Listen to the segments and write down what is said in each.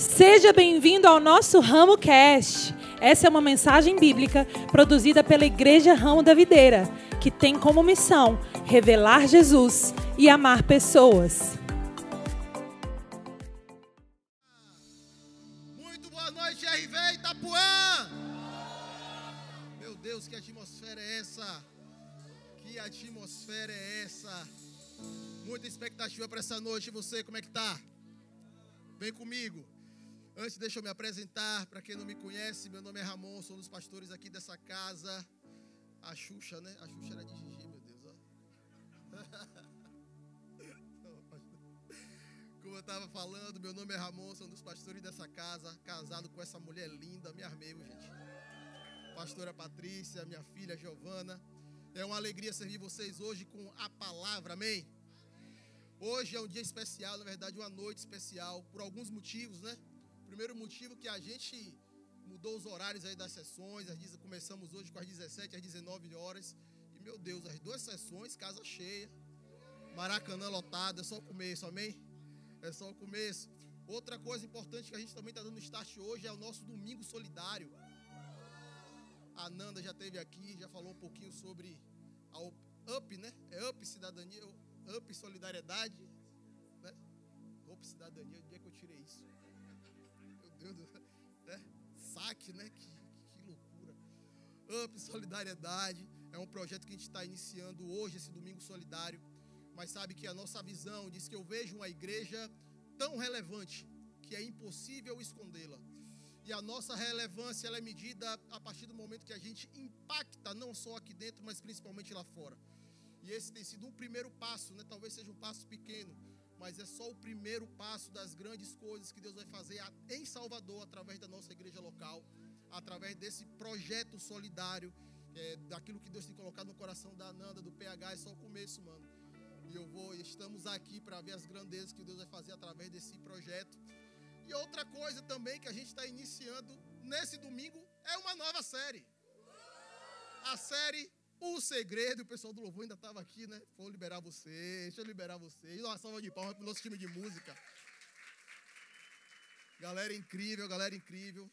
Seja bem-vindo ao nosso Ramo Cast. Essa é uma mensagem bíblica produzida pela Igreja Ramo da Videira, que tem como missão revelar Jesus e amar pessoas. Muito boa noite, RV Itapuã! Meu Deus, que atmosfera é essa? Que atmosfera é essa? Muita expectativa para essa noite. Você, como é que tá? Vem comigo. Antes, deixa eu me apresentar. Para quem não me conhece, meu nome é Ramon, sou um dos pastores aqui dessa casa. A Xuxa, né? A Xuxa era de Gigi, meu Deus. Ó. Como eu estava falando, meu nome é Ramon, sou um dos pastores dessa casa, casado com essa mulher linda, me armei, gente. Pastora Patrícia, minha filha Giovana. É uma alegria servir vocês hoje com a palavra, amém? Hoje é um dia especial, na verdade, uma noite especial, por alguns motivos, né? Primeiro motivo que a gente mudou os horários aí das sessões, começamos hoje com as 17 às 19 horas. E meu Deus, as duas sessões, casa cheia. Maracanã lotado, é só o começo, amém? É só o começo. Outra coisa importante que a gente também está dando start hoje é o nosso domingo solidário. A Nanda já esteve aqui, já falou um pouquinho sobre a UP, né? É UP Cidadania, UP Solidariedade, né? UP Cidadania, onde é que eu tirei isso? Deus, né? Saque, né? Que, que loucura. Up Solidariedade é um projeto que a gente está iniciando hoje, esse domingo solidário. Mas sabe que a nossa visão diz que eu vejo uma igreja tão relevante que é impossível escondê-la. E a nossa relevância ela é medida a partir do momento que a gente impacta não só aqui dentro, mas principalmente lá fora. E esse tem sido um primeiro passo, né? Talvez seja um passo pequeno, mas é só o primeiro passo das grandes coisas que Deus vai fazer em Salvador, através da nossa igreja local, através desse projeto solidário, é, daquilo que Deus tem colocado no coração da Nanda, do PH, é só o começo, mano. E eu vou, estamos aqui para ver as grandezas que Deus vai fazer através desse projeto. E outra coisa também que a gente está iniciando nesse domingo é uma nova série. A série o segredo, o pessoal do louvor ainda estava aqui, né? Vou liberar vocês, deixa eu liberar vocês. Uma salva de palmas para o nosso time de música. Galera incrível, galera incrível,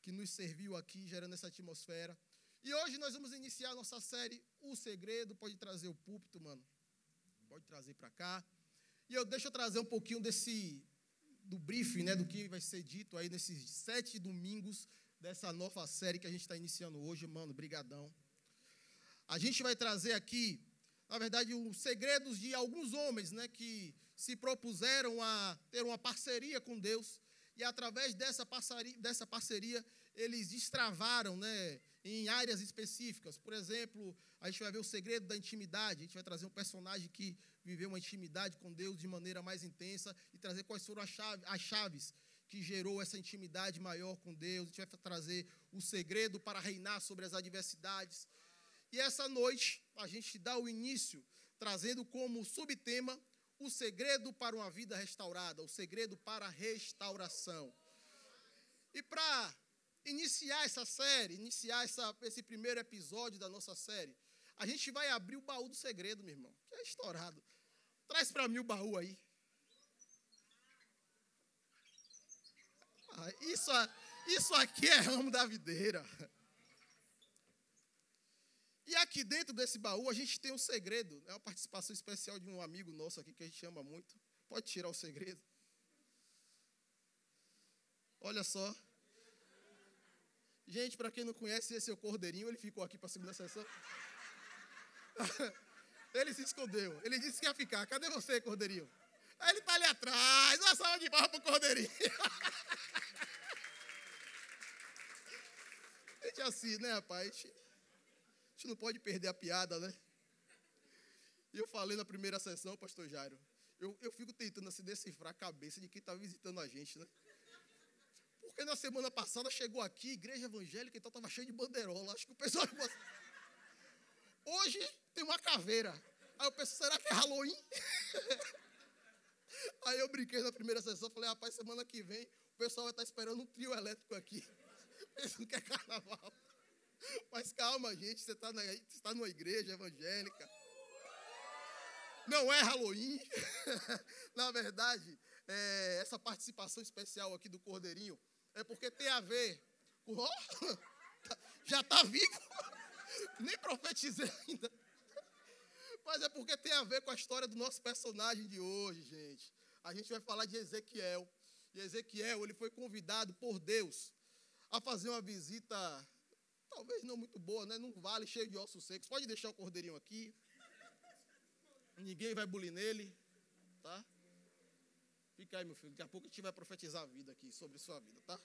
que nos serviu aqui, gerando essa atmosfera. E hoje nós vamos iniciar a nossa série O Segredo. Pode trazer o púlpito, mano. Pode trazer para cá. E eu deixa eu trazer um pouquinho desse do briefing, né, do que vai ser dito aí nesses sete domingos dessa nova série que a gente está iniciando hoje, mano. Brigadão. A gente vai trazer aqui, na verdade, os segredos de alguns homens, né, que se propuseram a ter uma parceria com Deus e através dessa parceria, dessa parceria eles destravaram, né, em áreas específicas. Por exemplo, a gente vai ver o segredo da intimidade. A gente vai trazer um personagem que viveu uma intimidade com Deus de maneira mais intensa e trazer quais foram as, chave, as chaves que gerou essa intimidade maior com Deus. A gente vai trazer o segredo para reinar sobre as adversidades. E essa noite a gente dá o início trazendo como subtema o segredo para uma vida restaurada, o segredo para a restauração. E para iniciar essa série, iniciar essa, esse primeiro episódio da nossa série, a gente vai abrir o baú do segredo, meu irmão, que é estourado. Traz para mim o baú aí. Ah, isso, isso aqui é ramo da videira. E aqui dentro desse baú a gente tem um segredo. É uma participação especial de um amigo nosso aqui que a gente ama muito. Pode tirar o segredo. Olha só. Gente, para quem não conhece, esse é o Cordeirinho. Ele ficou aqui para a segunda sessão. ele se escondeu. Ele disse que ia ficar. Cadê você, Cordeirinho? Ele está ali atrás. Uma salva de barra para o Cordeirinho. gente, assim, né, rapaz? A gente não pode perder a piada, né? E eu falei na primeira sessão, pastor Jairo, eu, eu fico tentando assim decifrar a cabeça de quem está visitando a gente, né? Porque na semana passada chegou aqui, igreja evangélica, então estava cheio de banderola. Acho que o pessoal. Hoje tem uma caveira. Aí eu pensei, será que é Halloween? Aí eu brinquei na primeira sessão, falei, rapaz, semana que vem o pessoal vai estar esperando um trio elétrico aqui. Eles não querem carnaval. Mas calma, gente, você está tá numa igreja evangélica. Não é Halloween. Na verdade, é, essa participação especial aqui do Cordeirinho é porque tem a ver com. Oh, já está vivo? Nem profetizei ainda. Mas é porque tem a ver com a história do nosso personagem de hoje, gente. A gente vai falar de Ezequiel. E Ezequiel, ele foi convidado por Deus a fazer uma visita, talvez não muito boa, né? Num vale cheio de ossos secos. Pode deixar o cordeirinho aqui. Ninguém vai bulir nele, tá? Fica aí, meu filho. Daqui a pouco a gente vai profetizar a vida aqui, sobre sua vida, tá?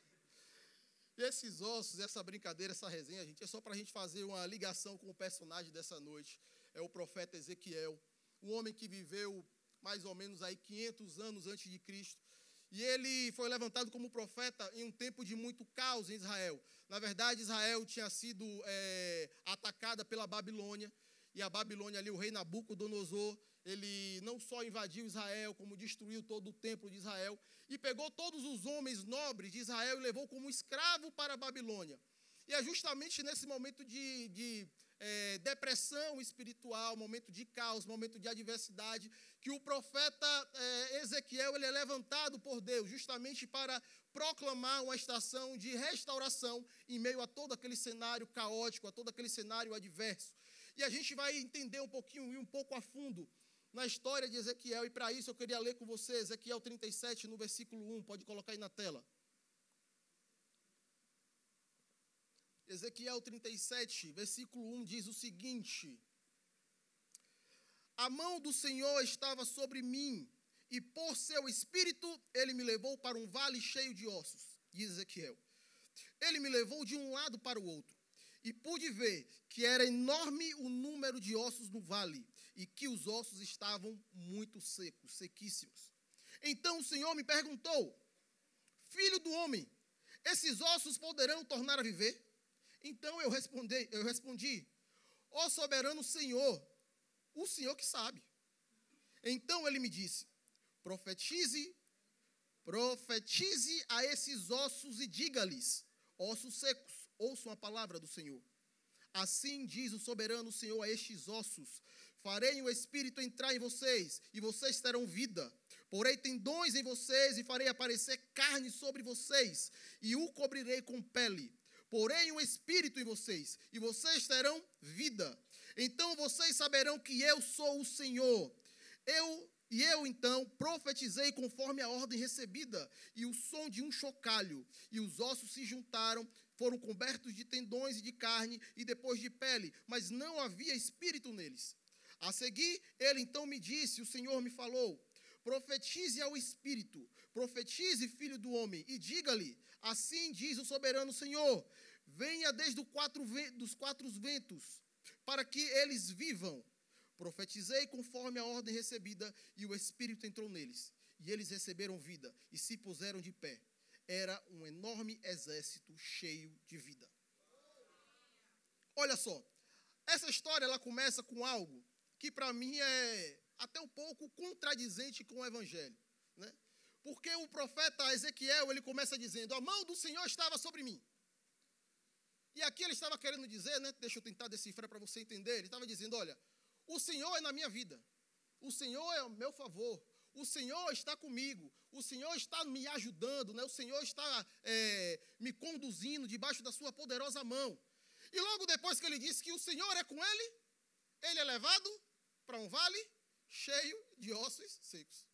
E esses ossos, essa brincadeira, essa resenha, gente, é só para a gente fazer uma ligação com o personagem dessa noite. É o profeta Ezequiel, um homem que viveu mais ou menos aí 500 anos antes de Cristo. E ele foi levantado como profeta em um tempo de muito caos em Israel. Na verdade, Israel tinha sido é, atacada pela Babilônia. E a Babilônia ali, o rei Nabucodonosor, ele não só invadiu Israel, como destruiu todo o templo de Israel. E pegou todos os homens nobres de Israel e levou como escravo para a Babilônia. E é justamente nesse momento de, de é, depressão espiritual, momento de caos, momento de adversidade, que o profeta é, Ezequiel ele é levantado por Deus, justamente para proclamar uma estação de restauração em meio a todo aquele cenário caótico, a todo aquele cenário adverso. E a gente vai entender um pouquinho e um pouco a fundo na história de Ezequiel, e para isso eu queria ler com você Ezequiel 37, no versículo 1, pode colocar aí na tela. Ezequiel 37, versículo 1 diz o seguinte: A mão do Senhor estava sobre mim, e por seu espírito ele me levou para um vale cheio de ossos, diz Ezequiel. Ele me levou de um lado para o outro, e pude ver que era enorme o número de ossos no vale, e que os ossos estavam muito secos, sequíssimos. Então o Senhor me perguntou: Filho do homem, esses ossos poderão tornar a viver? Então eu respondi, eu respondi: Ó soberano Senhor, o Senhor que sabe. Então ele me disse: Profetize, profetize a esses ossos e diga-lhes: Ossos secos, ouçam a palavra do Senhor. Assim diz o soberano Senhor a estes ossos: Farei o espírito entrar em vocês, e vocês terão vida. Porei tendões em vocês, e farei aparecer carne sobre vocês, e o cobrirei com pele porém o Espírito em vocês, e vocês terão vida. Então vocês saberão que eu sou o Senhor. Eu e eu então profetizei conforme a ordem recebida, e o som de um chocalho, e os ossos se juntaram, foram cobertos de tendões e de carne, e depois de pele, mas não havia espírito neles. A seguir, ele então me disse: O Senhor me falou. Profetize ao Espírito, profetize, filho do homem, e diga-lhe: Assim diz o soberano Senhor: Venha desde quatro, dos quatro ventos, para que eles vivam. Profetizei conforme a ordem recebida, e o Espírito entrou neles. E eles receberam vida e se puseram de pé. Era um enorme exército cheio de vida. Olha só, essa história ela começa com algo que para mim é até um pouco contradizente com o evangelho? Porque o profeta Ezequiel, ele começa dizendo: "A mão do Senhor estava sobre mim". E aqui ele estava querendo dizer, né? Deixa eu tentar decifrar para você entender. Ele estava dizendo: olha, o Senhor é na minha vida, o Senhor é ao meu favor, o Senhor está comigo, o Senhor está me ajudando, né? o Senhor está é, me conduzindo debaixo da sua poderosa mão. E logo depois que ele disse que o Senhor é com ele, ele é levado para um vale cheio de ossos secos.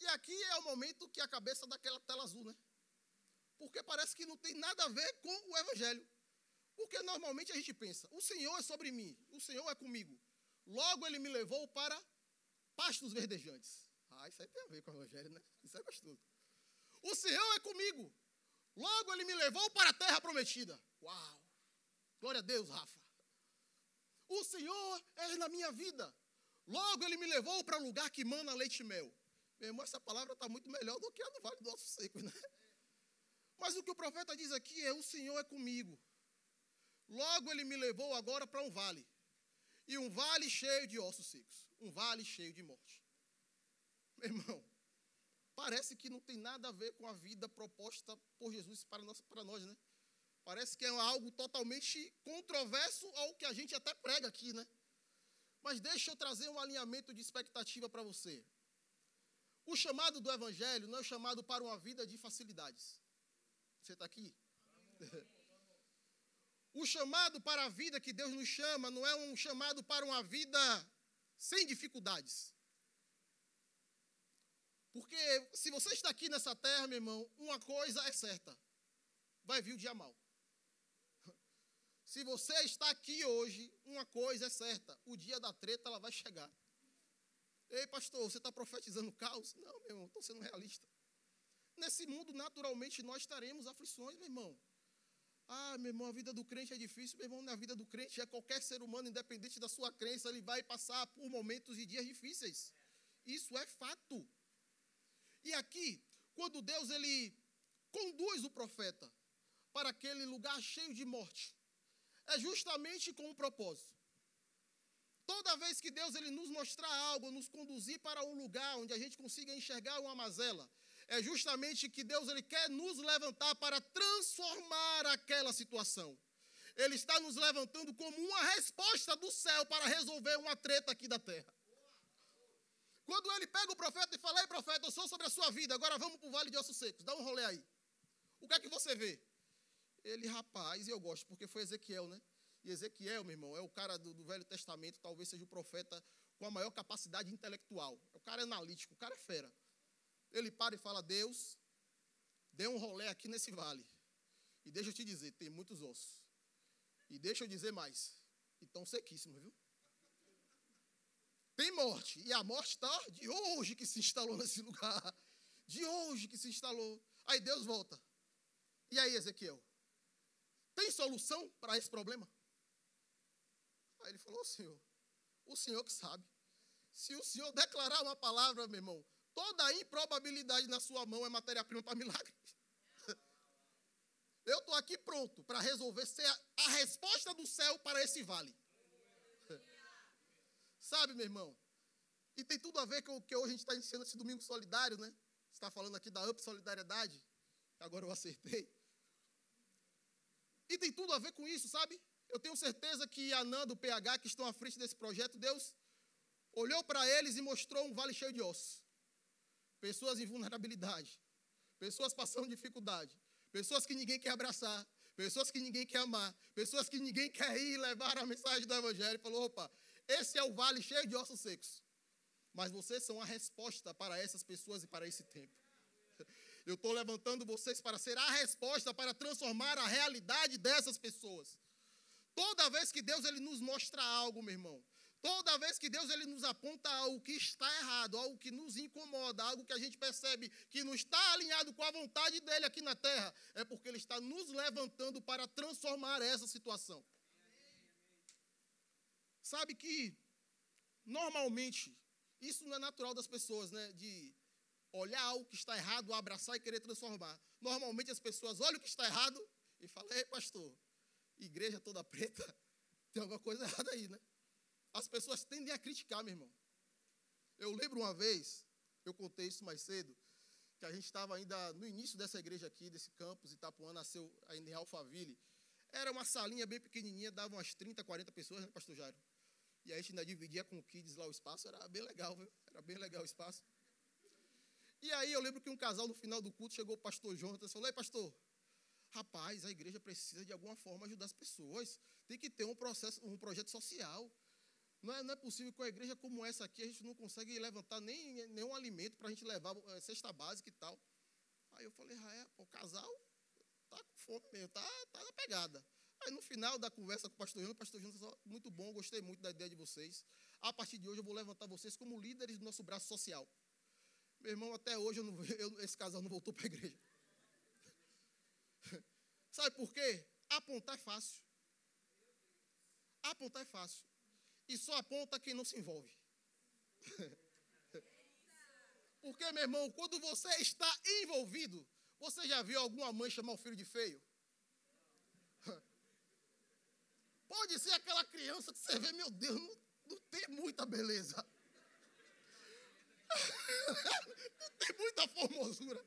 E aqui é o momento que a cabeça daquela tela azul, né? Porque parece que não tem nada a ver com o Evangelho. Porque normalmente a gente pensa, o Senhor é sobre mim, o Senhor é comigo. Logo ele me levou para pastos verdejantes. Ah, isso aí tem a ver com o Evangelho, né? Isso é gostoso. O Senhor é comigo. Logo ele me levou para a terra prometida. Uau! Glória a Deus, Rafa. O Senhor é na minha vida. Logo ele me levou para um lugar que mana leite e mel. Meu irmão, essa palavra está muito melhor do que a do Vale do Osso Seco, né? Mas o que o profeta diz aqui é: o Senhor é comigo. Logo ele me levou agora para um vale. E um vale cheio de ossos secos. Um vale cheio de morte. Meu irmão, parece que não tem nada a ver com a vida proposta por Jesus para nós, para nós né? Parece que é algo totalmente controverso ao que a gente até prega aqui, né? Mas deixa eu trazer um alinhamento de expectativa para você. O chamado do Evangelho não é o chamado para uma vida de facilidades. Você está aqui? O chamado para a vida que Deus nos chama não é um chamado para uma vida sem dificuldades. Porque se você está aqui nessa terra, meu irmão, uma coisa é certa: vai vir o dia mal. Se você está aqui hoje, uma coisa é certa: o dia da treta ela vai chegar. Ei, pastor, você está profetizando caos? Não, meu irmão, estou sendo realista. Nesse mundo, naturalmente, nós teremos aflições, meu irmão. Ah, meu irmão, a vida do crente é difícil. Meu irmão, na vida do crente, é qualquer ser humano, independente da sua crença, ele vai passar por momentos e dias difíceis. Isso é fato. E aqui, quando Deus ele conduz o profeta para aquele lugar cheio de morte, é justamente com um propósito. Toda vez que Deus ele nos mostrar algo, nos conduzir para um lugar onde a gente consiga enxergar uma mazela, é justamente que Deus ele quer nos levantar para transformar aquela situação. Ele está nos levantando como uma resposta do céu para resolver uma treta aqui da terra. Quando ele pega o profeta e fala: Ei, profeta, eu sou sobre a sua vida, agora vamos para o vale de ossos secos, dá um rolê aí. O que é que você vê? Ele, rapaz, e eu gosto, porque foi Ezequiel, né? E Ezequiel, meu irmão, é o cara do, do, Velho Testamento, talvez seja o profeta com a maior capacidade intelectual. O cara é analítico, o cara é fera. Ele para e fala: Deus, dê um rolê aqui nesse vale. E deixa eu te dizer, tem muitos ossos. E deixa eu dizer mais, estão sequíssimos, viu? Tem morte. E a morte está de hoje que se instalou nesse lugar. De hoje que se instalou. Aí Deus volta. E aí, Ezequiel? Tem solução para esse problema? Aí ele falou: Senhor, o Senhor que sabe. Se o Senhor declarar uma palavra, meu irmão, toda a improbabilidade na sua mão é matéria-prima para milagre. Eu estou aqui pronto para resolver ser a, a resposta do céu para esse vale. Sabe, meu irmão? E tem tudo a ver com o que hoje a gente está ensinando esse domingo solidário, né? Você está falando aqui da Up Solidariedade. Agora eu acertei. E tem tudo a ver com isso, sabe? Eu tenho certeza que a Nanda, o PH, que estão à frente desse projeto, Deus olhou para eles e mostrou um vale cheio de ossos. Pessoas em vulnerabilidade, pessoas passando dificuldade, pessoas que ninguém quer abraçar, pessoas que ninguém quer amar, pessoas que ninguém quer ir levar a mensagem do Evangelho. Falou: opa, esse é o vale cheio de ossos secos. Mas vocês são a resposta para essas pessoas e para esse tempo. Eu estou levantando vocês para ser a resposta para transformar a realidade dessas pessoas. Toda vez que Deus ele nos mostra algo, meu irmão, toda vez que Deus ele nos aponta algo que está errado, algo que nos incomoda, algo que a gente percebe que não está alinhado com a vontade dele aqui na terra, é porque ele está nos levantando para transformar essa situação. Sabe que normalmente isso não é natural das pessoas, né? De olhar algo que está errado, abraçar e querer transformar. Normalmente as pessoas olham o que está errado e falam: Ei, pastor, igreja toda preta, tem alguma coisa errada aí, né? As pessoas tendem a criticar, meu irmão. Eu lembro uma vez, eu contei isso mais cedo, que a gente estava ainda no início dessa igreja aqui, desse campus, Itapuã, nasceu ainda em Alphaville. Era uma salinha bem pequenininha, dava umas 30, 40 pessoas, né, pastor Jairo? E a gente ainda dividia com o Kids lá o espaço, era bem legal, viu? Era bem legal o espaço. E aí eu lembro que um casal no final do culto chegou o pastor Jonathan e falou: Ei, pastor, rapaz, a igreja precisa de alguma forma ajudar as pessoas. Tem que ter um processo, um projeto social. Não é, não é possível que uma igreja como essa aqui a gente não consegue levantar nem nenhum alimento para a gente levar é, cesta básica e tal. Aí eu falei, ah, é, o casal tá com fome mesmo, tá, tá na pegada. Aí no final da conversa com o pastor Jonas, o pastor Jonas falou, muito bom, gostei muito da ideia de vocês. A partir de hoje eu vou levantar vocês como líderes do nosso braço social. Meu irmão, até hoje eu não, eu, esse casal não voltou para a igreja. Sabe por quê? Apontar é fácil. Apontar é fácil. E só aponta quem não se envolve. Porque, meu irmão, quando você está envolvido, você já viu alguma mãe chamar o filho de feio? Pode ser aquela criança que você vê, meu Deus, não, não tem muita beleza. não tem muita formosura.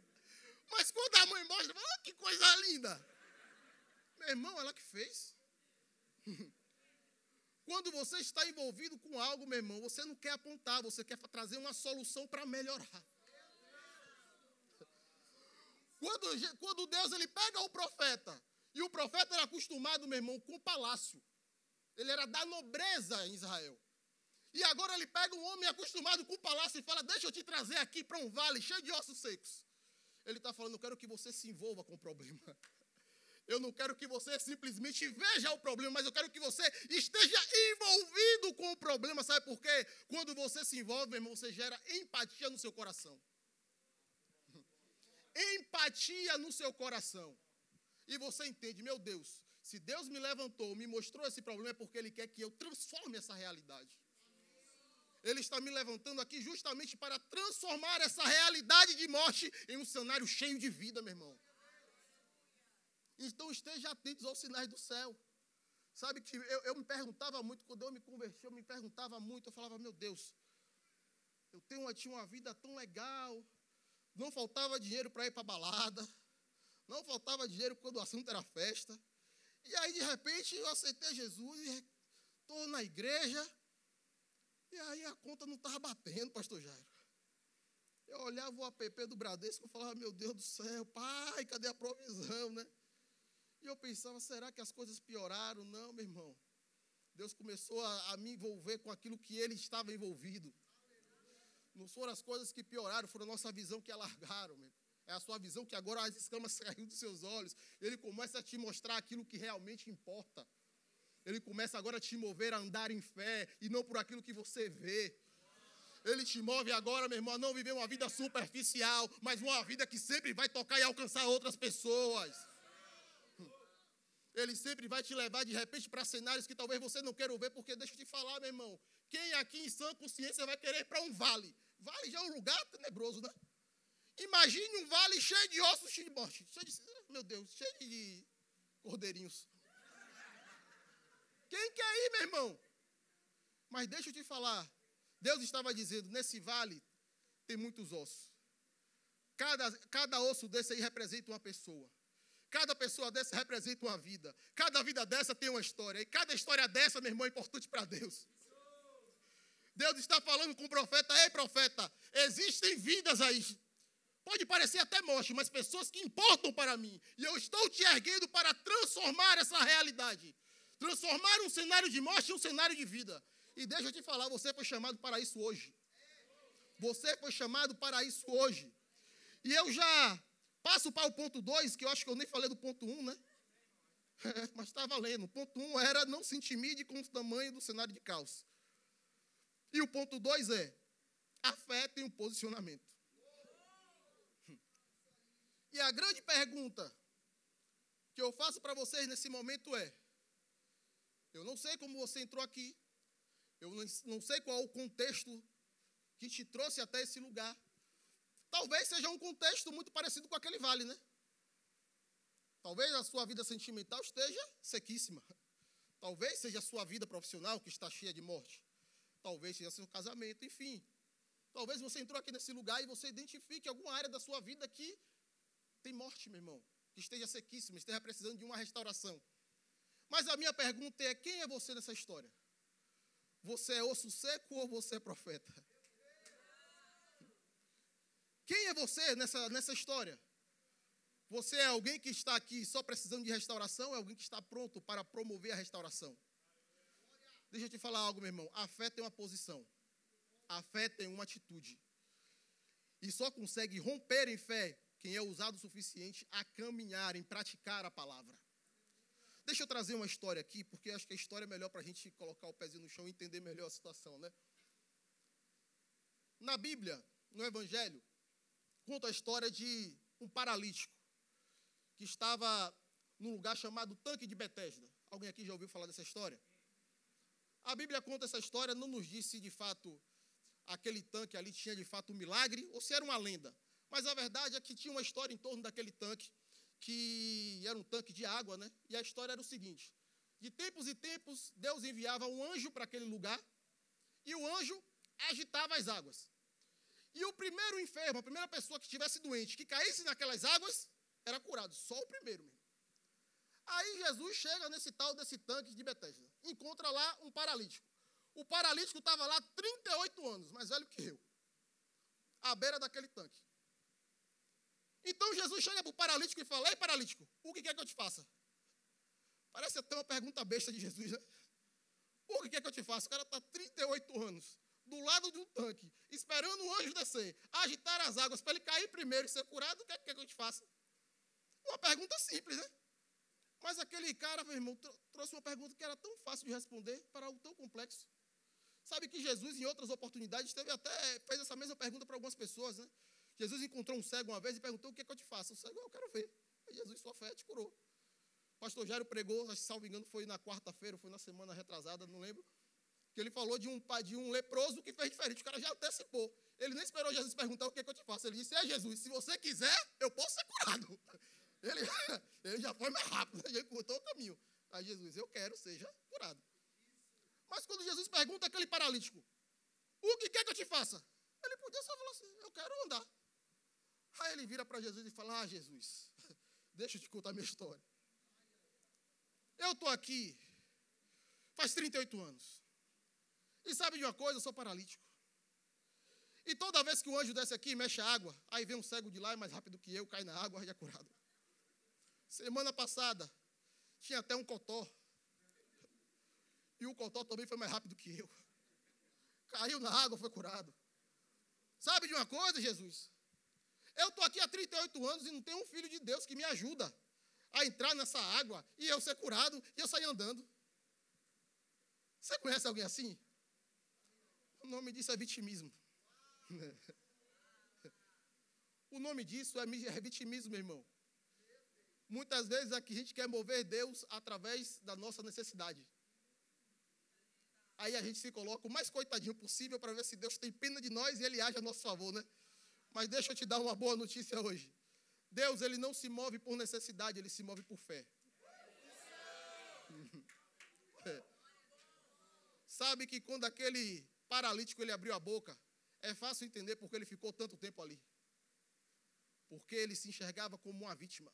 Mas quando a mãe mostra, fala, oh, que coisa linda. Irmão, ela que fez. Quando você está envolvido com algo, meu irmão, você não quer apontar, você quer trazer uma solução para melhorar. Quando, quando Deus ele pega o profeta, e o profeta era acostumado, meu irmão, com o palácio. Ele era da nobreza em Israel. E agora ele pega um homem acostumado com o palácio e fala: Deixa eu te trazer aqui para um vale cheio de ossos secos. Ele está falando: Eu quero que você se envolva com o problema. Eu não quero que você simplesmente veja o problema, mas eu quero que você esteja envolvido com o problema. Sabe por quê? Quando você se envolve, irmão, você gera empatia no seu coração. Empatia no seu coração. E você entende, meu Deus, se Deus me levantou, me mostrou esse problema, é porque Ele quer que eu transforme essa realidade. Ele está me levantando aqui justamente para transformar essa realidade de morte em um cenário cheio de vida, meu irmão. Então esteja atentos aos sinais do céu. Sabe que eu, eu me perguntava muito, quando eu me converti, eu me perguntava muito, eu falava, meu Deus, eu tenho, tinha uma vida tão legal, não faltava dinheiro para ir para balada, não faltava dinheiro quando o assunto era festa. E aí, de repente, eu aceitei Jesus e estou na igreja. E aí a conta não estava batendo, pastor Jairo. Eu olhava o app do Bradesco e falava, meu Deus do céu, pai, cadê a provisão, né? E eu pensava, será que as coisas pioraram? Não, meu irmão. Deus começou a, a me envolver com aquilo que ele estava envolvido. Não foram as coisas que pioraram, foram a nossa visão que alargaram, meu. É a sua visão que agora as escamas saíram dos seus olhos. Ele começa a te mostrar aquilo que realmente importa. Ele começa agora a te mover a andar em fé e não por aquilo que você vê. Ele te move agora, meu irmão, a não viver uma vida superficial, mas uma vida que sempre vai tocar e alcançar outras pessoas. Ele sempre vai te levar de repente para cenários que talvez você não queira ver, porque deixa eu te falar, meu irmão. Quem aqui em sã consciência vai querer ir para um vale? Vale já é um lugar tenebroso, né? Imagine um vale cheio de ossos, cheio de morte. Cheio de, meu Deus, cheio de cordeirinhos. Quem quer ir, meu irmão? Mas deixa eu te falar. Deus estava dizendo: nesse vale tem muitos ossos. Cada, cada osso desse aí representa uma pessoa. Cada pessoa dessa representa uma vida. Cada vida dessa tem uma história. E cada história dessa, meu irmão, é importante para Deus. Deus está falando com o profeta: Ei, profeta, existem vidas aí Pode parecer até morte, mas pessoas que importam para mim. E eu estou te erguendo para transformar essa realidade. Transformar um cenário de morte em um cenário de vida. E deixa eu te falar, você foi chamado para isso hoje. Você foi chamado para isso hoje. E eu já passo para o ponto 2, que eu acho que eu nem falei do ponto 1, um, né? É, mas está valendo. O ponto 1 um era não se intimide com o tamanho do cenário de caos. E o ponto 2 é: a fé tem um posicionamento. E a grande pergunta que eu faço para vocês nesse momento é: eu não sei como você entrou aqui, eu não sei qual o contexto que te trouxe até esse lugar. Talvez seja um contexto muito parecido com aquele vale, né? Talvez a sua vida sentimental esteja sequíssima. Talvez seja a sua vida profissional que está cheia de morte. Talvez seja seu casamento, enfim. Talvez você entrou aqui nesse lugar e você identifique alguma área da sua vida que tem morte, meu irmão, que esteja sequíssima, esteja precisando de uma restauração. Mas a minha pergunta é: quem é você nessa história? Você é osso seco ou você é profeta? Quem é você nessa, nessa história? Você é alguém que está aqui só precisando de restauração ou é alguém que está pronto para promover a restauração? Deixa eu te falar algo, meu irmão. A fé tem uma posição. A fé tem uma atitude. E só consegue romper em fé quem é usado o suficiente a caminhar, em praticar a palavra. Deixa eu trazer uma história aqui, porque acho que a história é melhor para a gente colocar o pezinho no chão e entender melhor a situação, né? Na Bíblia, no Evangelho, conta a história de um paralítico que estava num lugar chamado Tanque de Betesda. Alguém aqui já ouviu falar dessa história? A Bíblia conta essa história, não nos diz se de fato aquele tanque ali tinha de fato um milagre ou se era uma lenda. Mas a verdade é que tinha uma história em torno daquele tanque, que era um tanque de água, né? E a história era o seguinte: de tempos e tempos, Deus enviava um anjo para aquele lugar, e o anjo agitava as águas. E o primeiro enfermo, a primeira pessoa que estivesse doente, que caísse naquelas águas, era curado. Só o primeiro mesmo. Aí Jesus chega nesse tal desse tanque de Betesda. Encontra lá um paralítico. O paralítico estava lá 38 anos, mais velho que eu. À beira daquele tanque. Então Jesus chega para o paralítico e fala: Ei, paralítico, o que quer que eu te faça? Parece até uma pergunta besta de Jesus, né? O que quer que eu te faça? O cara está 38 anos, do lado de um tanque, esperando o anjo descer, agitar as águas para ele cair primeiro e ser curado. O que quer que eu te faça? Uma pergunta simples, né? Mas aquele cara, meu irmão, trouxe uma pergunta que era tão fácil de responder para algo tão complexo. Sabe que Jesus, em outras oportunidades, teve até, fez essa mesma pergunta para algumas pessoas, né? Jesus encontrou um cego uma vez e perguntou: O que é que eu te faço? O cego, eu quero ver. Aí Jesus, sua fé te curou. O pastor Jairo pregou, salvo engano, foi na quarta-feira, foi na semana retrasada, não lembro. Que ele falou de um de um leproso que fez diferente. O cara já antecipou. Ele nem esperou Jesus perguntar o que é que eu te faço. Ele disse: É Jesus, se você quiser, eu posso ser curado. Ele, ele já foi mais rápido, ele encurtou o caminho. Aí Jesus, eu quero, seja curado. Mas quando Jesus pergunta aquele paralítico, o que quer que eu te faça? Ele podia só falar assim, eu quero andar. Aí ele vira para Jesus e fala: Ah, Jesus, deixa eu te contar a minha história. Eu estou aqui faz 38 anos. E sabe de uma coisa? Eu sou paralítico. E toda vez que o anjo desce aqui, mexe a água, aí vem um cego de lá, é mais rápido que eu, cai na água e é curado. Semana passada, tinha até um cotó. E o cotó também foi mais rápido que eu. Caiu na água, foi curado. Sabe de uma coisa, Jesus? Eu estou aqui há 38 anos e não tenho um filho de Deus que me ajuda a entrar nessa água e eu ser curado e eu sair andando. Você conhece alguém assim? O nome disso é vitimismo. O nome disso é, é vitimismo, meu irmão. Muitas vezes aqui a gente quer mover Deus através da nossa necessidade. Aí a gente se coloca o mais coitadinho possível para ver se Deus tem pena de nós e Ele age a nosso favor, né? Mas deixa eu te dar uma boa notícia hoje. Deus, Ele não se move por necessidade, Ele se move por fé. É. Sabe que quando aquele paralítico ele abriu a boca, é fácil entender porque ele ficou tanto tempo ali. Porque ele se enxergava como uma vítima.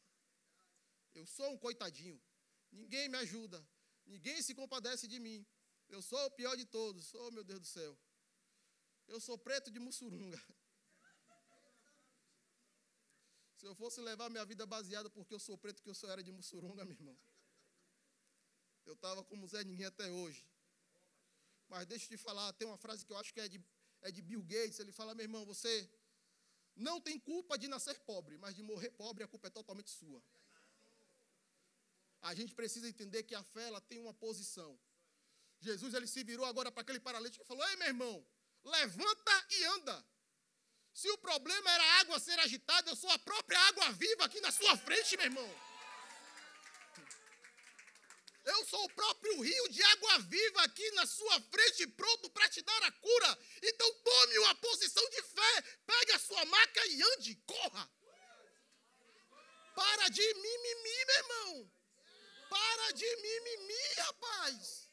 Eu sou um coitadinho. Ninguém me ajuda. Ninguém se compadece de mim. Eu sou o pior de todos. Oh, meu Deus do céu. Eu sou preto de mussurunga. Se eu fosse levar minha vida baseada porque eu sou preto, que eu só era de mussurunga, meu irmão. Eu estava como Zé Ninguém até hoje. Mas deixa eu te falar, tem uma frase que eu acho que é de, é de Bill Gates. Ele fala, meu irmão, você não tem culpa de nascer pobre, mas de morrer pobre a culpa é totalmente sua. A gente precisa entender que a fé ela tem uma posição. Jesus ele se virou agora para aquele paralítico e falou: Ei, meu irmão, levanta e anda. Se o problema era a água ser agitada, eu sou a própria água viva aqui na sua frente, meu irmão. Eu sou o próprio rio de água viva aqui na sua frente, pronto para te dar a cura. Então tome uma posição de fé, pegue a sua maca e ande, corra. Para de mimimi, meu irmão. Para de mimimi, rapaz.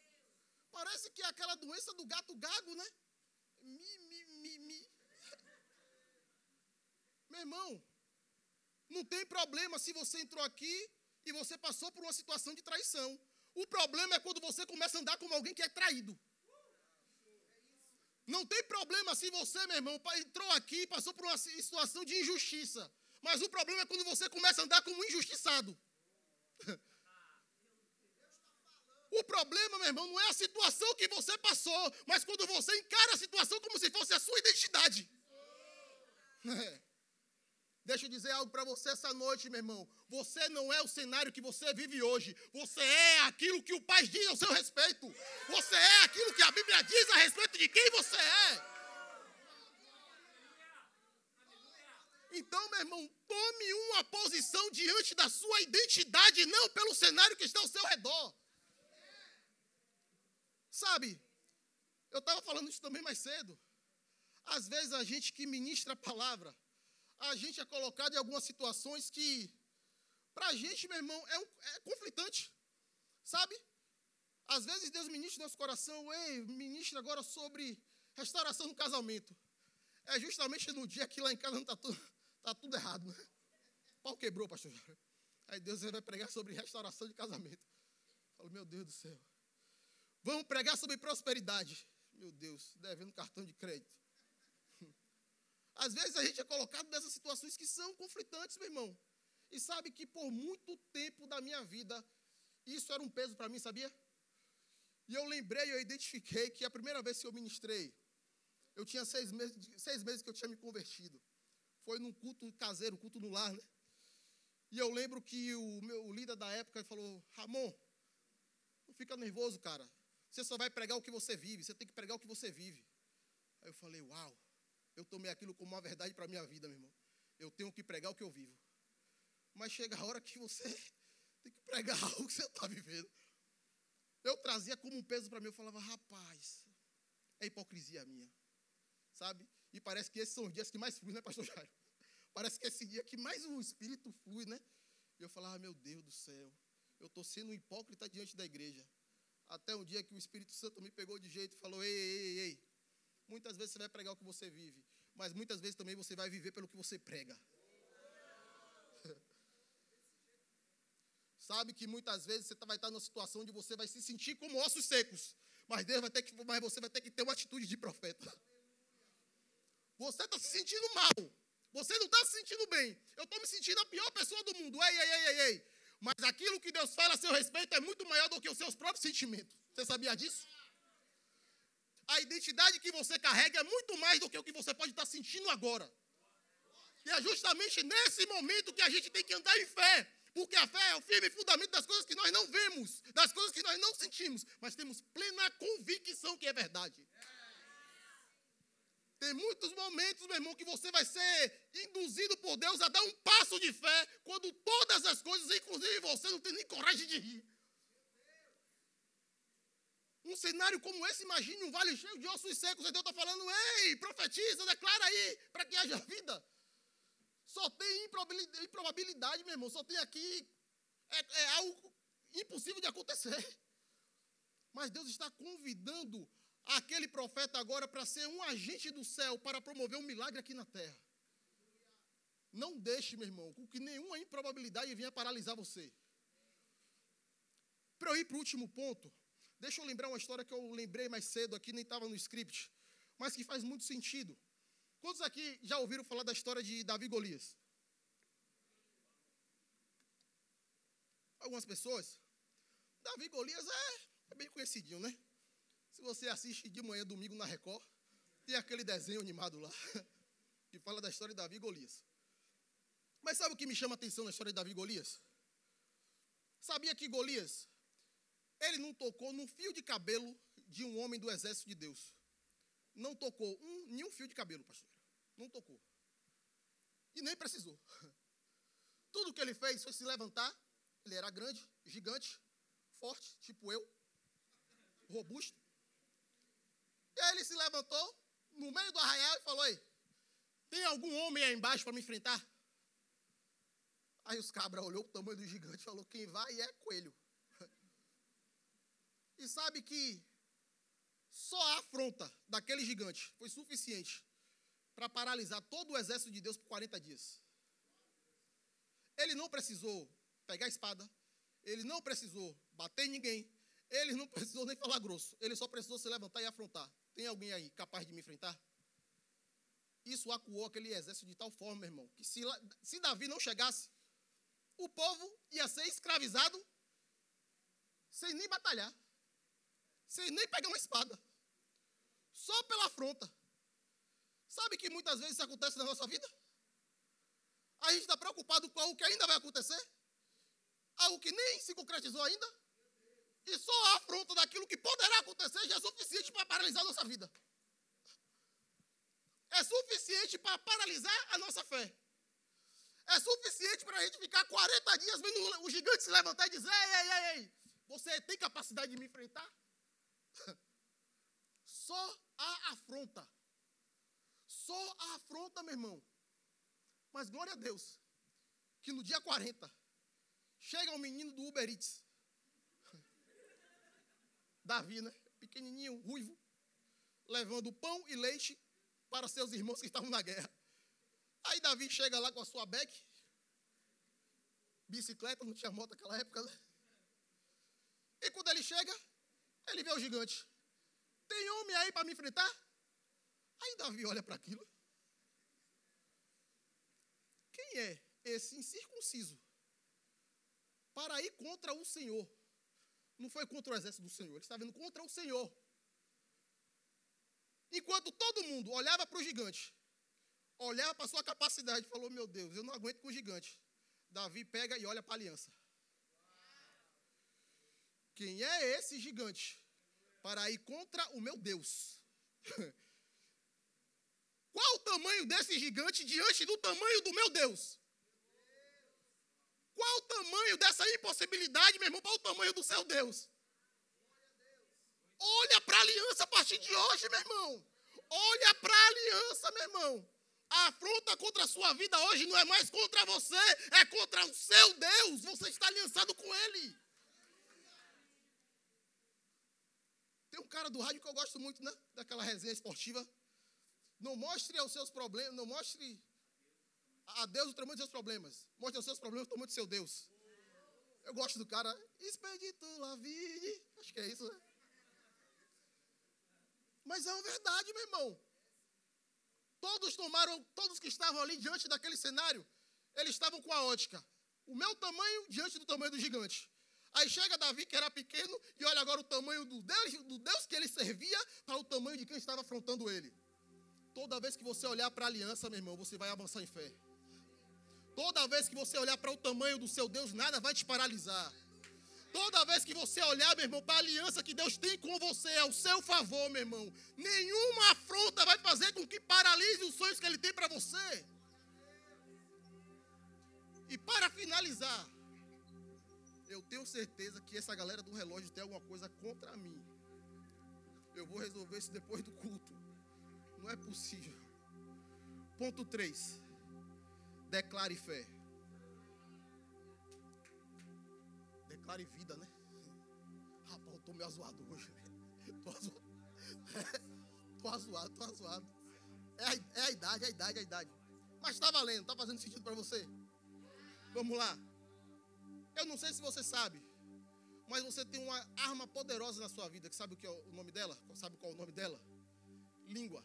Parece que é aquela doença do gato gago, né? Mimimi. Meu irmão, não tem problema se você entrou aqui e você passou por uma situação de traição. O problema é quando você começa a andar como alguém que é traído. Não tem problema se você, meu irmão, entrou aqui e passou por uma situação de injustiça. Mas o problema é quando você começa a andar como injustiçado. O problema, meu irmão, não é a situação que você passou, mas quando você encara a situação como se fosse a sua identidade. É. Deixa eu dizer algo para você essa noite, meu irmão. Você não é o cenário que você vive hoje. Você é aquilo que o Pai diz ao seu respeito. Você é aquilo que a Bíblia diz a respeito de quem você é. Então, meu irmão, tome uma posição diante da sua identidade, não pelo cenário que está ao seu redor. Sabe, eu estava falando isso também mais cedo. Às vezes a gente que ministra a palavra, a gente é colocado em algumas situações que, para a gente, meu irmão, é, um, é conflitante. Sabe? Às vezes Deus ministra no nosso coração, ei, ministra agora sobre restauração no casamento. É justamente no dia que lá em casa não está tudo, tá tudo errado. Né? O pau quebrou, pastor. Aí Deus vai pregar sobre restauração de casamento. Eu falo, meu Deus do céu. Vamos pregar sobre prosperidade. Meu Deus, devendo cartão de crédito. Às vezes a gente é colocado nessas situações que são conflitantes, meu irmão. E sabe que por muito tempo da minha vida, isso era um peso para mim, sabia? E eu lembrei, eu identifiquei que a primeira vez que eu ministrei, eu tinha seis meses, seis meses que eu tinha me convertido. Foi num culto caseiro, culto no lar, né? E eu lembro que o meu líder da época falou: Ramon, não fica nervoso, cara. Você só vai pregar o que você vive, você tem que pregar o que você vive. Aí eu falei: Uau, eu tomei aquilo como uma verdade para a minha vida, meu irmão. Eu tenho que pregar o que eu vivo. Mas chega a hora que você tem que pregar algo que você está vivendo. Eu trazia como um peso para mim, eu falava: Rapaz, é hipocrisia minha, sabe? E parece que esses são os dias que mais fluem, né, pastor Jairo? Parece que é esse dia que mais o Espírito flui, né? E eu falava, meu Deus do céu, eu estou sendo um hipócrita diante da igreja. Até um dia que o Espírito Santo me pegou de jeito e falou, ei, ei, ei, muitas vezes você vai pregar o que você vive, mas muitas vezes também você vai viver pelo que você prega. Sabe que muitas vezes você tá, vai estar numa situação onde você vai se sentir como ossos secos, mas Deus vai ter que, mas você vai ter que ter uma atitude de profeta. Você está se sentindo mal, você não está se sentindo bem. Eu estou me sentindo a pior pessoa do mundo. Ei, ei, ei, ei, ei. Mas aquilo que Deus fala a seu respeito é muito maior do que os seus próprios sentimentos. Você sabia disso? A identidade que você carrega é muito mais do que o que você pode estar sentindo agora. E é justamente nesse momento que a gente tem que andar em fé. Porque a fé é o firme fundamento das coisas que nós não vemos, das coisas que nós não sentimos, mas temos plena convicção que é verdade. Tem muitos momentos, meu irmão, que você vai ser induzido por Deus a dar um passo de fé, quando todas as coisas, inclusive você, não tem nem coragem de rir. Um cenário como esse, imagine um vale cheio de ossos secos, e Deus está falando, ei, profetiza, declara aí, para que haja vida. Só tem improbabilidade, meu irmão, só tem aqui, é, é algo impossível de acontecer. Mas Deus está convidando aquele profeta agora para ser um agente do céu, para promover um milagre aqui na terra. Não deixe, meu irmão, com que nenhuma improbabilidade venha paralisar você. Para eu ir para o último ponto, deixa eu lembrar uma história que eu lembrei mais cedo aqui, nem estava no script, mas que faz muito sentido. Quantos aqui já ouviram falar da história de Davi Golias? Algumas pessoas. Davi Golias é, é bem conhecidinho, né? Se você assiste de manhã, domingo na Record, tem aquele desenho animado lá, que fala da história de Davi Golias. Mas sabe o que me chama a atenção na história de Davi Golias? Sabia que Golias, ele não tocou num fio de cabelo de um homem do exército de Deus. Não tocou um, nenhum fio de cabelo, pastor. Não tocou. E nem precisou. Tudo que ele fez foi se levantar. Ele era grande, gigante, forte, tipo eu, robusto. E ele se levantou no meio do arraial e falou: Ei, tem algum homem aí embaixo para me enfrentar? Aí os cabras olhou o tamanho do gigante e falou: Quem vai é coelho. E sabe que só a afronta daquele gigante foi suficiente para paralisar todo o exército de Deus por 40 dias. Ele não precisou pegar a espada, ele não precisou bater em ninguém, ele não precisou nem falar grosso, ele só precisou se levantar e afrontar. Tem alguém aí capaz de me enfrentar? Isso acuou aquele exército de tal forma, meu irmão, que se, se Davi não chegasse, o povo ia ser escravizado sem nem batalhar, sem nem pegar uma espada, só pela afronta. Sabe que muitas vezes isso acontece na nossa vida? A gente está preocupado com algo que ainda vai acontecer, algo que nem se concretizou ainda. E só a afronta daquilo que poderá acontecer já é suficiente para paralisar a nossa vida. É suficiente para paralisar a nossa fé. É suficiente para a gente ficar 40 dias vendo o gigante se levantar e dizer: ei, ei, ei, ei, você tem capacidade de me enfrentar? Só a afronta. Só a afronta, meu irmão. Mas glória a Deus, que no dia 40, chega um menino do Uber Eats Davi, né? Pequenininho, ruivo, levando pão e leite para seus irmãos que estavam na guerra. Aí Davi chega lá com a sua bag, bicicleta, não tinha moto naquela época, né? E quando ele chega, ele vê o gigante. Tem homem aí para me enfrentar? Aí Davi olha para aquilo. quem é esse incircunciso para ir contra o Senhor? Não foi contra o exército do Senhor, ele estava indo contra o Senhor. Enquanto todo mundo olhava para o gigante, olhava para sua capacidade e falou: Meu Deus, eu não aguento com o gigante. Davi pega e olha para a aliança. Quem é esse gigante para ir contra o meu Deus? Qual o tamanho desse gigante diante do tamanho do meu Deus? Qual o tamanho dessa impossibilidade, meu irmão, para o tamanho do seu Deus? Olha para a aliança a partir de hoje, meu irmão. Olha para a aliança, meu irmão. A afronta contra a sua vida hoje não é mais contra você, é contra o seu Deus. Você está aliançado com Ele. Um cara do rádio que eu gosto muito, né? Daquela resenha esportiva. Não mostre os seus problemas, não mostre a Deus o tamanho dos seus problemas. Mostre os seus problemas o tamanho do seu Deus. Eu gosto do cara. Expedito la. Acho que é isso, né? Mas é uma verdade, meu irmão. Todos tomaram, todos que estavam ali diante daquele cenário, eles estavam com a ótica. O meu tamanho diante do tamanho do gigante. Aí chega Davi, que era pequeno, e olha agora o tamanho do Deus, do Deus que ele servia para o tamanho de quem estava afrontando ele. Toda vez que você olhar para a aliança, meu irmão, você vai avançar em fé. Toda vez que você olhar para o tamanho do seu Deus, nada vai te paralisar. Toda vez que você olhar, meu irmão, para a aliança que Deus tem com você, ao seu favor, meu irmão, nenhuma afronta vai fazer com que paralise os sonhos que Ele tem para você. E para finalizar, eu tenho certeza que essa galera do relógio tem alguma coisa contra mim. Eu vou resolver isso depois do culto. Não é possível. Ponto 3. Declare fé. Declare vida, né? Rapaz, eu tô meio azoado hoje. Tô azoado. tô azoado, tô azoado. É a, é a idade, é a idade, é a idade. Mas tá valendo, tá fazendo sentido para você? Vamos lá. Eu não sei se você sabe, mas você tem uma arma poderosa na sua vida, que sabe o que é o nome dela? Sabe qual é o nome dela? Língua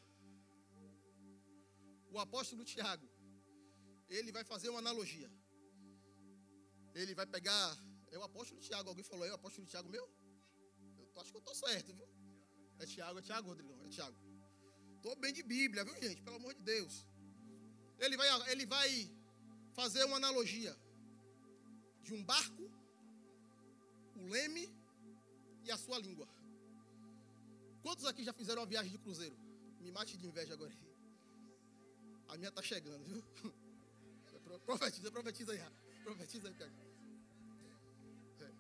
o apóstolo Tiago, ele vai fazer uma analogia. Ele vai pegar. É o apóstolo Tiago. Alguém falou, é o apóstolo Tiago meu? Eu acho que eu estou certo, viu? É Tiago, é Tiago, Rodrigão, é Tiago. Estou bem de Bíblia, viu, gente? Pelo amor de Deus. Ele vai, ele vai fazer uma analogia de um barco, o leme e a sua língua. Quantos aqui já fizeram uma viagem de cruzeiro? Me mate de inveja agora. A minha está chegando, viu? Profetiza, profetiza aí. Profetiza aí, cara. É.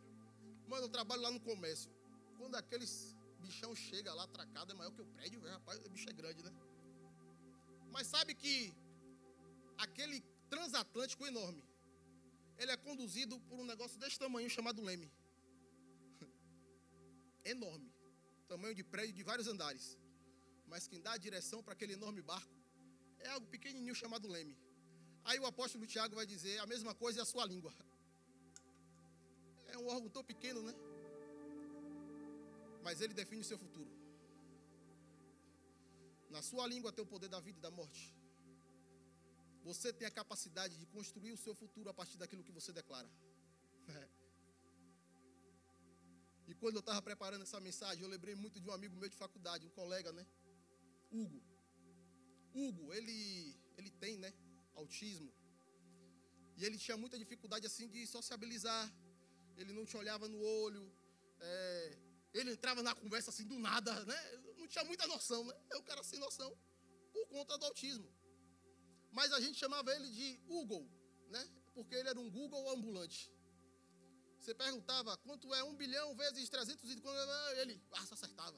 Mano, eu trabalho lá no comércio. Quando aqueles bichão chega lá atracado, é maior que o prédio, velho. Rapaz, o bicho é grande, né? Mas sabe que aquele transatlântico enorme, ele é conduzido por um negócio desse tamanho chamado leme. enorme. Tamanho de prédio de vários andares. Mas quem dá a direção para aquele enorme barco é algo pequenininho chamado leme. Aí o apóstolo Tiago vai dizer a mesma coisa é a sua língua. É um órgão tão pequeno, né? Mas ele define o seu futuro. Na sua língua tem o poder da vida e da morte. Você tem a capacidade de construir o seu futuro a partir daquilo que você declara. E quando eu estava preparando essa mensagem, eu lembrei muito de um amigo meu de faculdade, um colega, né? Hugo. Hugo, ele, ele tem, né, autismo. E ele tinha muita dificuldade, assim, de sociabilizar. Ele não te olhava no olho. É, ele entrava na conversa, assim, do nada, né? Não tinha muita noção, né? É o cara sem noção, por conta do autismo. Mas a gente chamava ele de Google, né? Porque ele era um Google ambulante. Você perguntava quanto é um bilhão vezes 300 e ele ah, só acertava.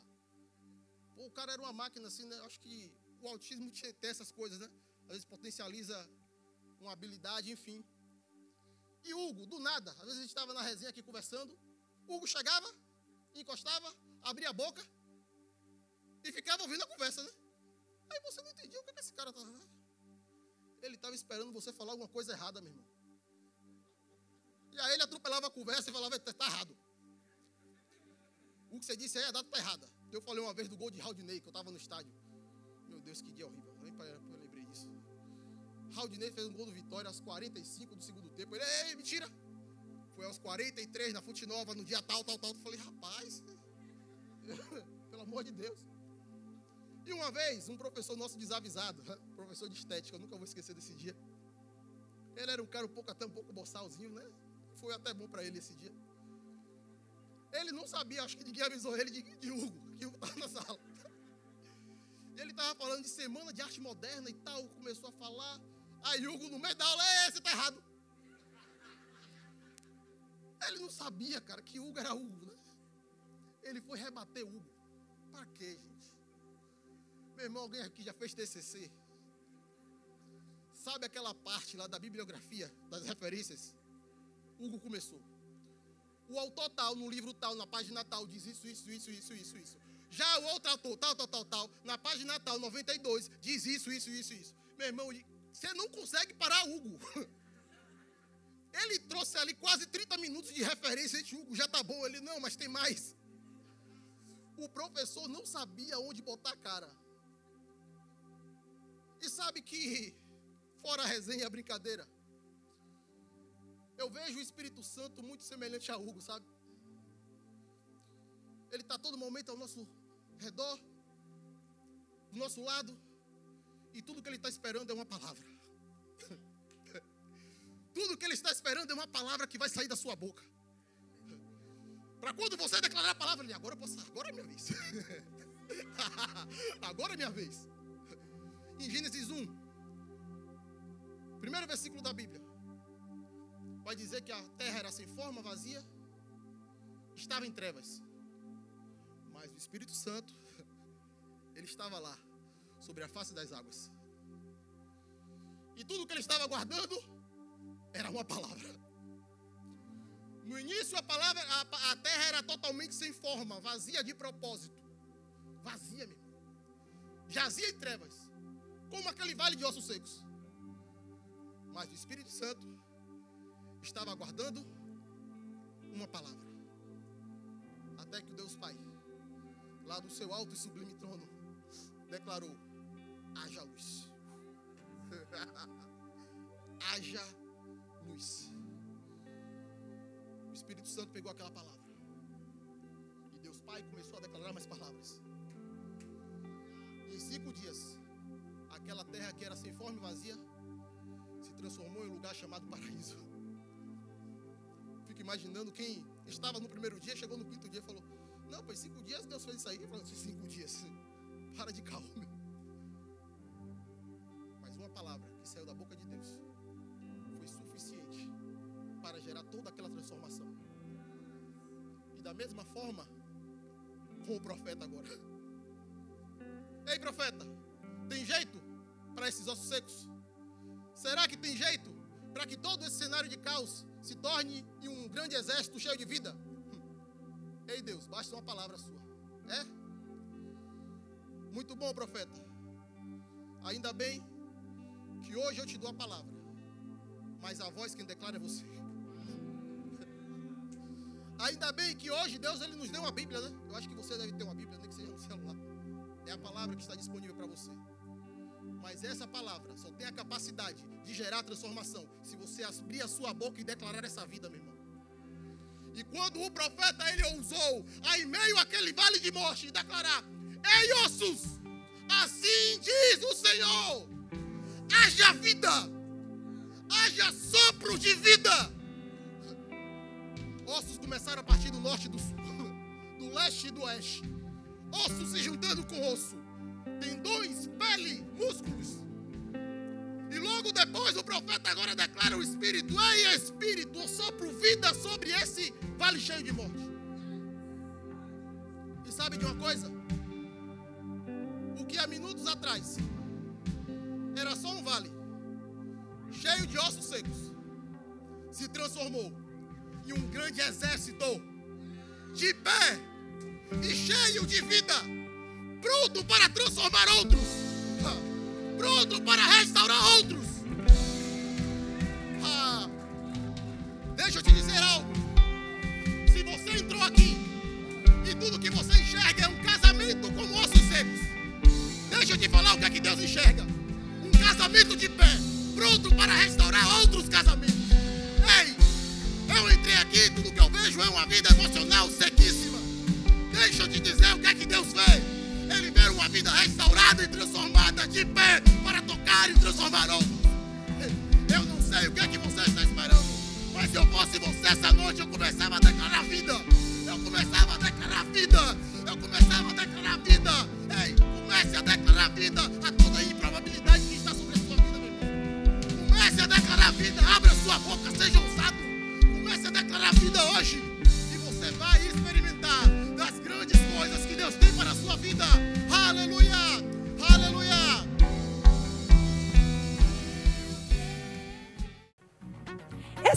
Pô, o cara era uma máquina assim, né? Acho que o autismo tem essas coisas, né? Às vezes potencializa uma habilidade, enfim. E Hugo, do nada, às vezes a gente estava na resenha aqui conversando, Hugo chegava, encostava, abria a boca e ficava ouvindo a conversa, né? Aí você não entendia o que, esse cara estava. Ele estava esperando você falar alguma coisa errada, meu irmão. E aí ele atropelava a conversa e falava, está errado. O que você disse aí, a data está errada. Eu falei uma vez do gol de Raudinei, que eu estava no estádio. Meu Deus, que dia horrível. Nem eu lembrei disso. Raudinei fez um gol do Vitória aos 45 do segundo tempo. Ele, ei, mentira. Foi aos 43 na Fute Nova, no dia tal, tal, tal. Eu falei, rapaz, pelo amor de Deus. E uma vez, um professor nosso desavisado, professor de estética, eu nunca vou esquecer desse dia. Ele era um cara um pouco até um pouco boçalzinho, né? Foi até bom para ele esse dia. Ele não sabia, acho que ninguém avisou ele de, de Hugo, que Hugo estava na sala. E ele estava falando de semana de arte moderna e tal, começou a falar. Aí Hugo, no meio da aula, é, você está errado. Ele não sabia, cara, que Hugo era Hugo, né? Ele foi rebater Hugo. Para quê, gente? Meu irmão, alguém aqui já fez TCC? Sabe aquela parte lá da bibliografia, das referências? Hugo começou. O autor tal, no livro tal, na página tal, diz isso, isso, isso, isso, isso, isso. Já o outro autor, tal, tal, tal, tal, na página tal, 92, diz isso, isso, isso, isso. Meu irmão, você não consegue parar Hugo. Ele trouxe ali quase 30 minutos de referência. Gente, Hugo, já tá bom. Ele, não, mas tem mais. O professor não sabia onde botar a cara. E sabe que, fora a resenha, a brincadeira, eu vejo o Espírito Santo muito semelhante a Hugo, sabe? Ele está todo momento ao nosso redor, do nosso lado, e tudo que ele está esperando é uma palavra. tudo que ele está esperando é uma palavra que vai sair da sua boca. Para quando você declarar a palavra, ele agora posso, agora é minha vez. agora é minha vez. Em Gênesis 1, primeiro versículo da Bíblia vai dizer que a terra era sem forma, vazia, estava em trevas. Mas o Espírito Santo, ele estava lá, sobre a face das águas. E tudo que ele estava guardando era uma palavra. No início a palavra, a, a terra era totalmente sem forma, vazia de propósito. Vazia mesmo. Jazia em trevas. Como aquele vale de ossos secos. Mas o Espírito Santo estava aguardando uma palavra. Até que o Deus Pai, lá do seu alto e sublime trono, declarou: haja luz. haja luz. O Espírito Santo pegou aquela palavra. E Deus Pai começou a declarar mais palavras. Em cinco dias, aquela terra que era sem forma e vazia se transformou em um lugar chamado paraíso fico imaginando quem estava no primeiro dia, chegou no quinto dia e falou: Não, foi cinco dias Deus fez isso aí. Assim: cinco dias. Para de calma. Mas uma palavra que saiu da boca de Deus foi suficiente para gerar toda aquela transformação. E da mesma forma, com o profeta agora. Ei, profeta, tem jeito para esses ossos secos? Será que tem jeito para que todo esse cenário de caos se torne em um grande exército cheio de vida. Ei Deus, basta uma palavra sua. É? Muito bom, profeta. Ainda bem que hoje eu te dou a palavra. Mas a voz quem declara é você. Ainda bem que hoje Deus ele nos deu uma Bíblia, né? Eu acho que você deve ter uma Bíblia, nem que seja no celular. É a palavra que está disponível para você. Mas essa palavra só tem a capacidade de gerar transformação se você abrir a sua boca e declarar essa vida, meu irmão. E quando o profeta ele ousou, aí meio aquele vale de morte, declarar: Ei ossos, assim diz o Senhor: haja vida, haja sopro de vida. Ossos começaram a partir do norte e do sul, do leste e do oeste. Osso se juntando com osso tendões, pele, músculos. E logo depois o profeta agora declara o Espírito: Ei, Espírito, eu sopro vida sobre esse vale cheio de morte. E sabe de uma coisa? O que há minutos atrás era só um vale cheio de ossos secos se transformou em um grande exército de pé e cheio de vida pronto para transformar outros, pronto para restaurar outros. Ah, deixa eu te dizer algo. Se você entrou aqui e tudo que você enxerga é um casamento com ossos secos, deixa eu te falar o que é que Deus enxerga: um casamento de pé, pronto para restaurar outros casamentos. Ei, eu entrei aqui, tudo que eu vejo é uma vida emocional sequíssima. Deixa eu te dizer o que é que lado e transformada de pé para tocar e transformar outros.